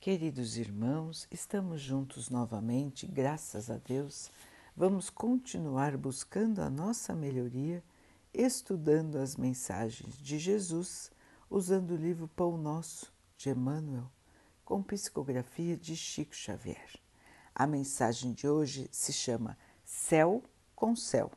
Queridos irmãos, estamos juntos novamente, graças a Deus. Vamos continuar buscando a nossa melhoria, estudando as mensagens de Jesus, usando o livro Pão Nosso de Emmanuel, com psicografia de Chico Xavier. A mensagem de hoje se chama Céu com Céu.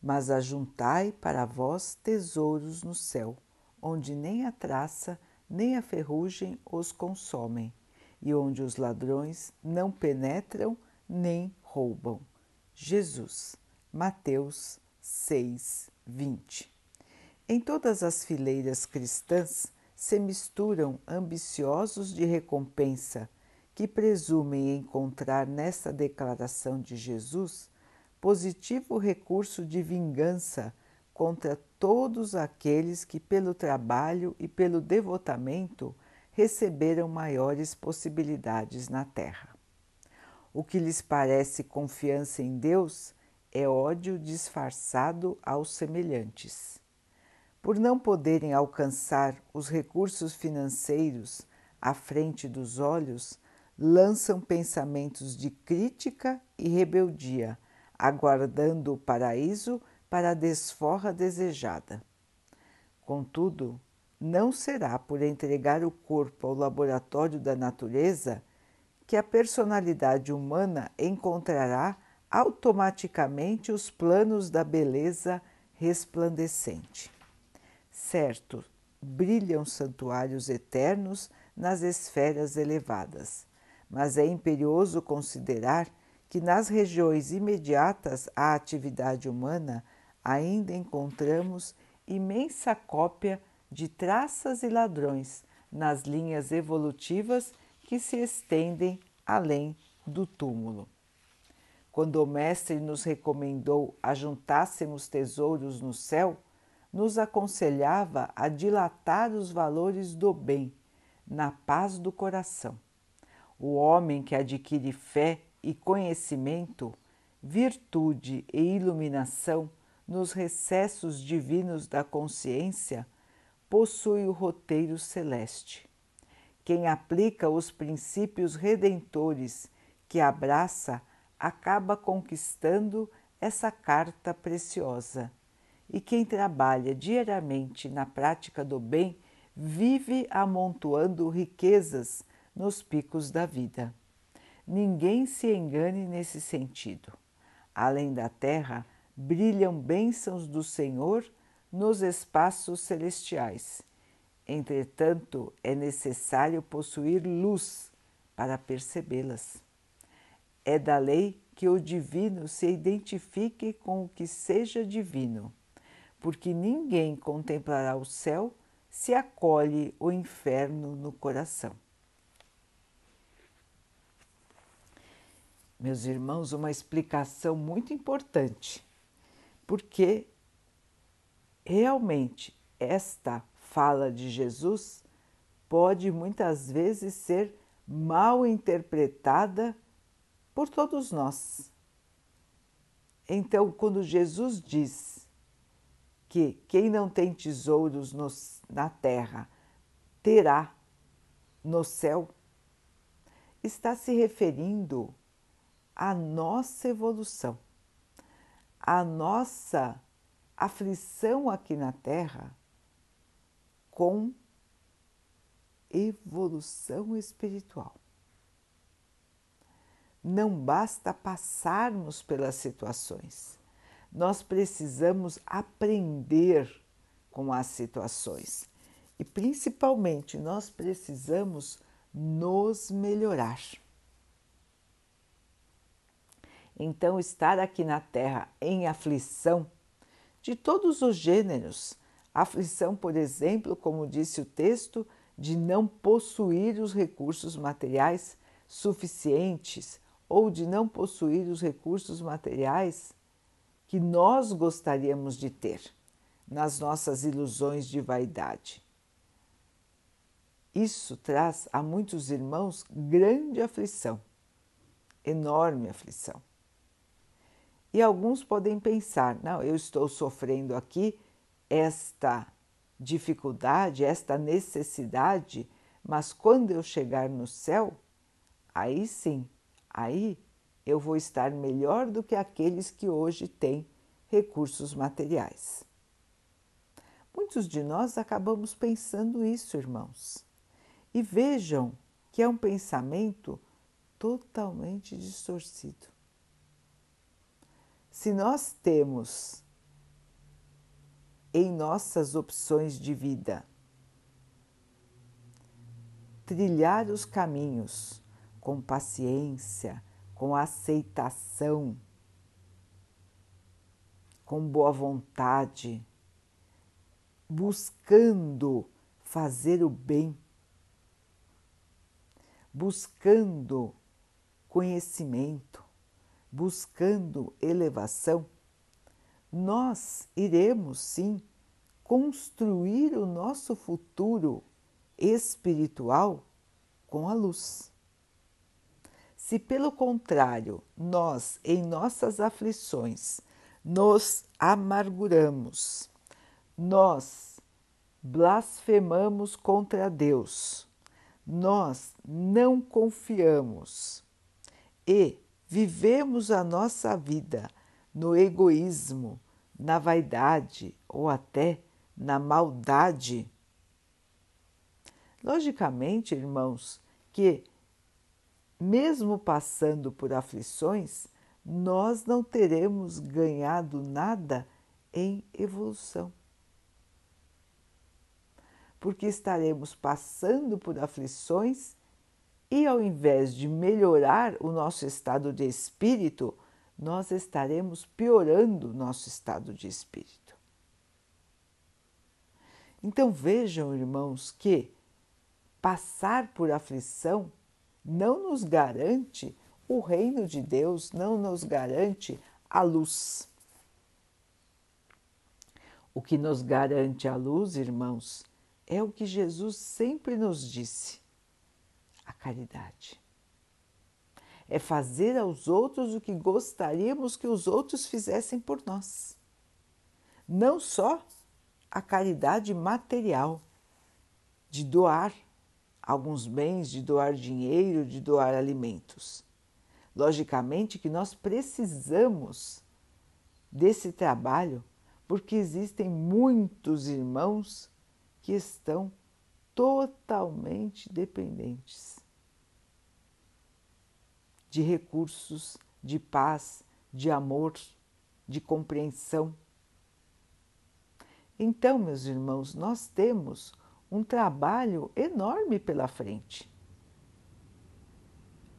Mas ajuntai para vós tesouros no céu, onde nem a traça nem a ferrugem os consomem, e onde os ladrões não penetram nem roubam. Jesus, Mateus 6, 20. Em todas as fileiras cristãs se misturam ambiciosos de recompensa que presumem encontrar nesta declaração de Jesus positivo recurso de vingança contra todos aqueles que, pelo trabalho e pelo devotamento, receberam maiores possibilidades na terra. O que lhes parece confiança em Deus é ódio disfarçado aos semelhantes. Por não poderem alcançar os recursos financeiros à frente dos olhos, lançam pensamentos de crítica e rebeldia, aguardando o paraíso para a desforra desejada. Contudo, não será por entregar o corpo ao laboratório da natureza que a personalidade humana encontrará automaticamente os planos da beleza resplandecente. Certo, brilham santuários eternos nas esferas elevadas, mas é imperioso considerar que nas regiões imediatas à atividade humana ainda encontramos imensa cópia de traças e ladrões nas linhas evolutivas que se estendem além do túmulo. Quando o Mestre nos recomendou ajuntássemos tesouros no céu, nos aconselhava a dilatar os valores do bem, na paz do coração. O homem que adquire fé e conhecimento, virtude e iluminação nos recessos divinos da consciência, possui o roteiro celeste. Quem aplica os princípios redentores que abraça acaba conquistando essa carta preciosa. E quem trabalha diariamente na prática do bem vive amontoando riquezas nos picos da vida. Ninguém se engane nesse sentido. Além da terra, brilham bênçãos do Senhor nos espaços celestiais. Entretanto, é necessário possuir luz para percebê-las. É da lei que o divino se identifique com o que seja divino, porque ninguém contemplará o céu se acolhe o inferno no coração. meus irmãos, uma explicação muito importante, porque realmente esta fala de Jesus pode muitas vezes ser mal interpretada por todos nós. Então, quando Jesus diz que quem não tem tesouros na terra terá no céu, está se referindo a nossa evolução, a nossa aflição aqui na Terra com evolução espiritual. Não basta passarmos pelas situações, nós precisamos aprender com as situações e principalmente nós precisamos nos melhorar. Então, estar aqui na Terra em aflição de todos os gêneros, aflição, por exemplo, como disse o texto, de não possuir os recursos materiais suficientes ou de não possuir os recursos materiais que nós gostaríamos de ter nas nossas ilusões de vaidade. Isso traz a muitos irmãos grande aflição, enorme aflição. E alguns podem pensar: não, eu estou sofrendo aqui esta dificuldade, esta necessidade, Mas quando eu chegar no céu, aí sim, aí eu vou estar melhor do que aqueles que hoje têm recursos materiais. Muitos de nós acabamos pensando isso, irmãos. E vejam que é um pensamento totalmente distorcido. Se nós temos em nossas opções de vida trilhar os caminhos com paciência, com aceitação, com boa vontade, buscando fazer o bem, buscando conhecimento, buscando elevação, nós iremos sim construir o nosso futuro espiritual com a luz. Se, pelo contrário, nós, em nossas aflições, nos amarguramos, nós blasfemamos contra Deus, nós não confiamos e vivemos a nossa vida no egoísmo, na vaidade ou até na maldade. Logicamente, irmãos, que mesmo passando por aflições, nós não teremos ganhado nada em evolução. Porque estaremos passando por aflições e, ao invés de melhorar o nosso estado de espírito, nós estaremos piorando nosso estado de espírito. Então vejam, irmãos, que passar por aflição não nos garante o reino de Deus, não nos garante a luz. O que nos garante a luz, irmãos, é o que Jesus sempre nos disse: caridade. É fazer aos outros o que gostaríamos que os outros fizessem por nós. Não só a caridade material, de doar alguns bens, de doar dinheiro, de doar alimentos. Logicamente que nós precisamos desse trabalho porque existem muitos irmãos que estão totalmente dependentes de recursos, de paz, de amor, de compreensão. Então, meus irmãos, nós temos um trabalho enorme pela frente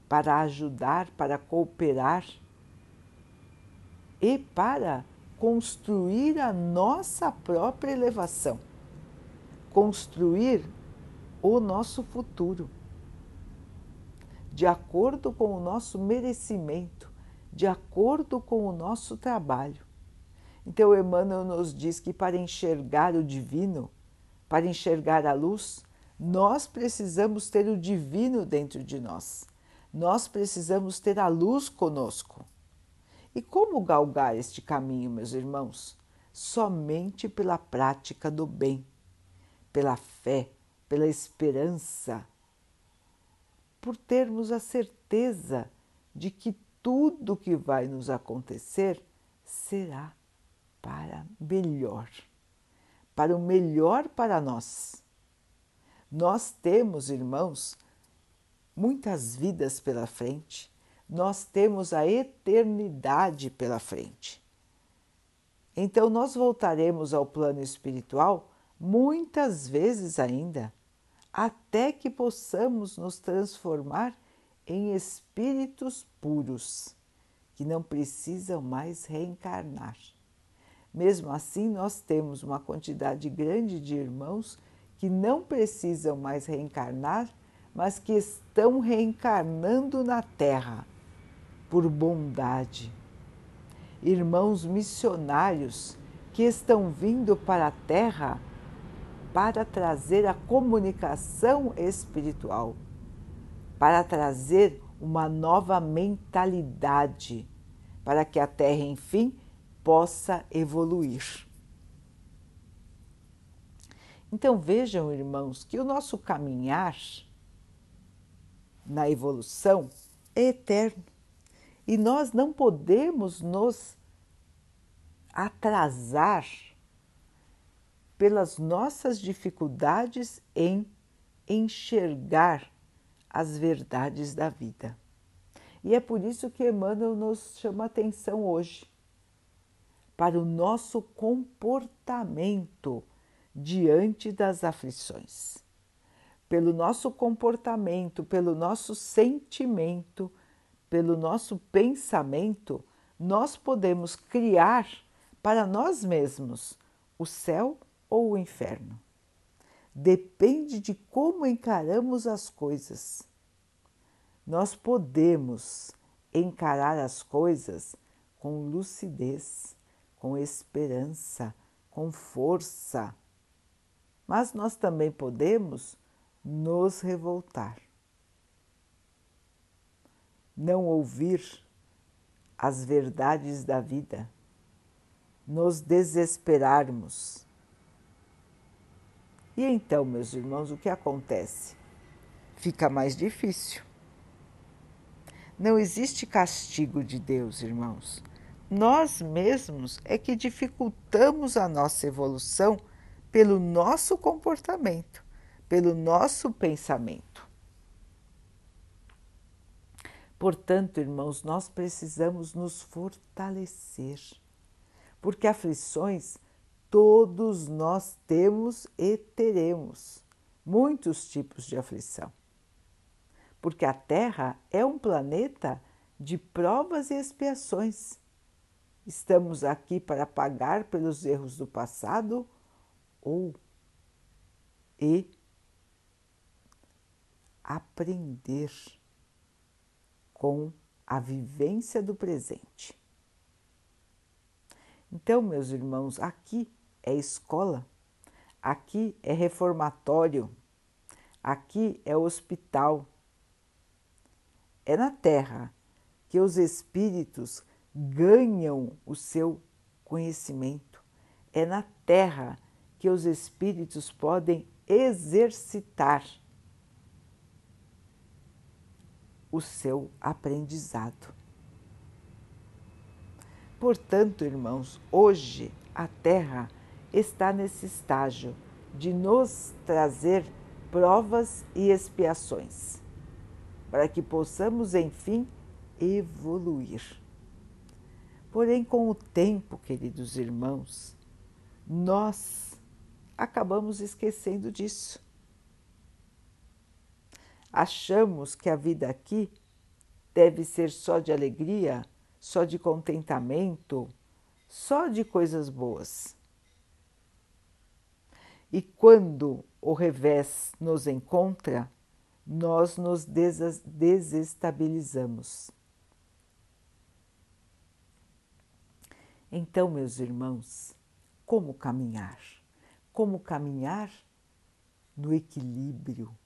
para ajudar, para cooperar e para construir a nossa própria elevação, construir o nosso futuro, de acordo com o nosso merecimento, de acordo com o nosso trabalho. Então, Emmanuel nos diz que para enxergar o divino, para enxergar a luz, nós precisamos ter o divino dentro de nós. Nós precisamos ter a luz conosco. E como galgar este caminho, meus irmãos? Somente pela prática do bem, pela fé, pela esperança, por termos a certeza de que tudo que vai nos acontecer será para melhor para o melhor para nós. Nós temos, irmãos, muitas vidas pela frente, nós temos a eternidade pela frente. Então, nós voltaremos ao plano espiritual muitas vezes ainda, até que possamos nos transformar em espíritos puros, que não precisam mais reencarnar. Mesmo assim, nós temos uma quantidade grande de irmãos que não precisam mais reencarnar, mas que estão reencarnando na Terra por bondade. Irmãos missionários que estão vindo para a Terra para trazer a comunicação espiritual, para trazer uma nova mentalidade, para que a Terra, enfim, possa evoluir. Então vejam, irmãos, que o nosso caminhar na evolução é eterno e nós não podemos nos atrasar pelas nossas dificuldades em enxergar as verdades da vida. E é por isso que Emmanuel nos chama atenção hoje para o nosso comportamento diante das aflições. Pelo nosso comportamento, pelo nosso sentimento, pelo nosso pensamento, nós podemos criar para nós mesmos o céu ou o inferno. Depende de como encaramos as coisas. Nós podemos encarar as coisas com lucidez, com esperança, com força. Mas nós também podemos nos revoltar, não ouvir as verdades da vida, nos desesperarmos. E então, meus irmãos, o que acontece? Fica mais difícil. Não existe castigo de Deus, irmãos nós mesmos é que dificultamos a nossa evolução pelo nosso comportamento, pelo nosso pensamento. Portanto, irmãos, nós precisamos nos fortalecer, porque aflições todos nós temos e teremos muitos tipos de aflição. Porque a Terra é um planeta de provas e expiações Estamos aqui para pagar pelos erros do passado ou e aprender com a vivência do presente. Então, meus irmãos, aqui é escola, aqui é reformatório, aqui é hospital. É na terra que os espíritos ganham o seu conhecimento. É na terra que os espíritos podem exercitar o seu aprendizado. Portanto, irmãos, hoje a Terra está nesse estágio de nos trazer provas e expiações, para que possamos, enfim, evoluir. Porém, com o tempo, queridos irmãos, nós acabamos esquecendo disso. Achamos que a vida aqui deve ser só de alegria, só de contentamento, só de coisas boas. E quando o revés nos encontra, nós nos desestabilizamos. Então, meus irmãos, como caminhar? Como caminhar no equilíbrio?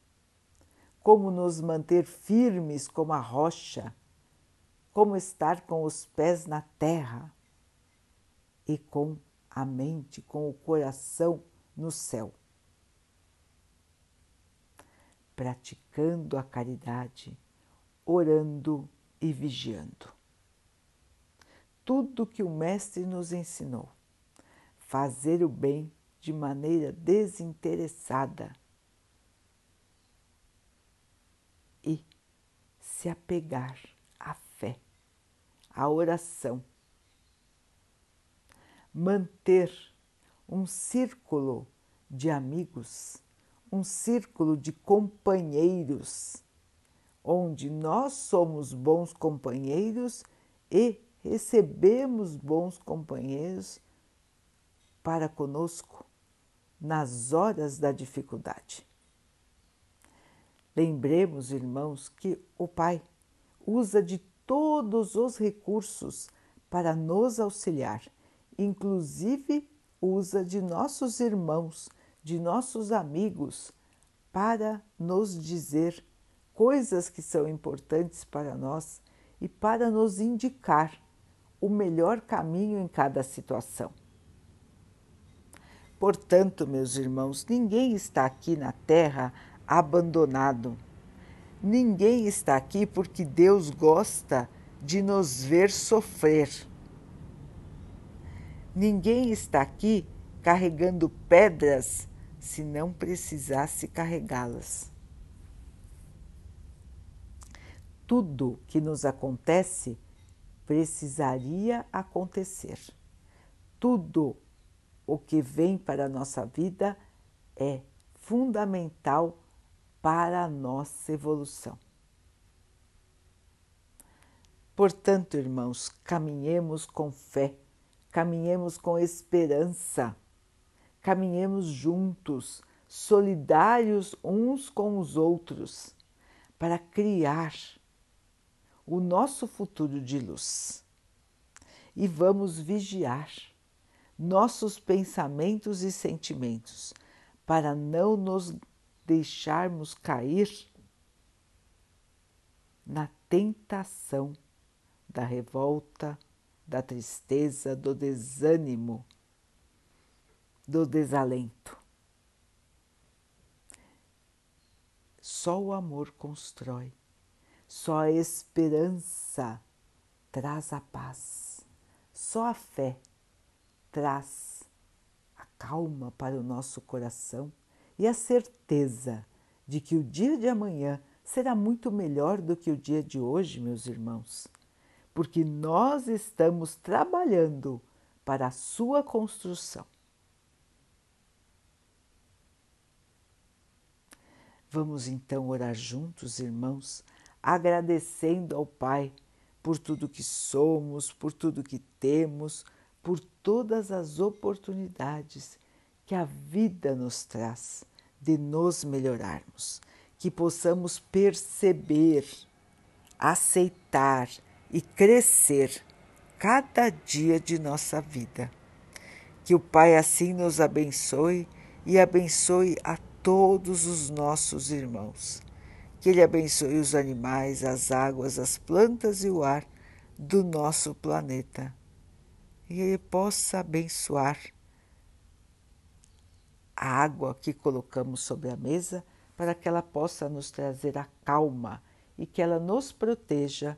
Como nos manter firmes como a rocha? Como estar com os pés na terra e com a mente, com o coração no céu? Praticando a caridade, orando e vigiando tudo que o Mestre nos ensinou. Fazer o bem de maneira desinteressada e se apegar à fé, à oração. Manter um círculo de amigos, um círculo de companheiros, onde nós somos bons companheiros e recebemos bons companheiros para conosco nas horas da dificuldade. Lembremos, irmãos, que o Pai usa de todos os recursos para nos auxiliar, inclusive usa de nossos irmãos, de nossos amigos, para nos dizer coisas que são importantes para nós e para nos indicar o melhor caminho em cada situação. Portanto, meus irmãos, ninguém está aqui na terra abandonado. Ninguém está aqui porque Deus gosta de nos ver sofrer. Ninguém está aqui carregando pedras se não precisasse carregá-las. Tudo que nos acontece precisaria acontecer. Tudo o que vem para a nossa vida é fundamental para a nossa evolução. Portanto, irmãos, caminhemos com fé, caminhemos com esperança, caminhemos juntos, solidários uns com os outros, para criar o nosso futuro de luz. E vamos vigiar nossos pensamentos e sentimentos para não nos deixarmos cair na tentação da revolta, da tristeza, do desânimo, do desalento. Só o amor constrói, só a esperança traz a paz, só a fé traz a calma para o nosso coração e a certeza de que o dia de amanhã será muito melhor do que o dia de hoje, meus irmãos, porque nós estamos trabalhando para a sua construção. Vamos então orar juntos, irmãos, agradecendo ao Pai por tudo que somos, por tudo que temos, por todas as oportunidades que a vida nos traz de nos melhorarmos, que possamos perceber, aceitar e crescer cada dia de nossa vida. Que o Pai assim nos abençoe e abençoe a todos os nossos irmãos. Que Ele abençoe os animais, as águas, as plantas e o ar do nosso planeta. E Ele possa abençoar a água que colocamos sobre a mesa para que ela possa nos trazer a calma e que ela nos proteja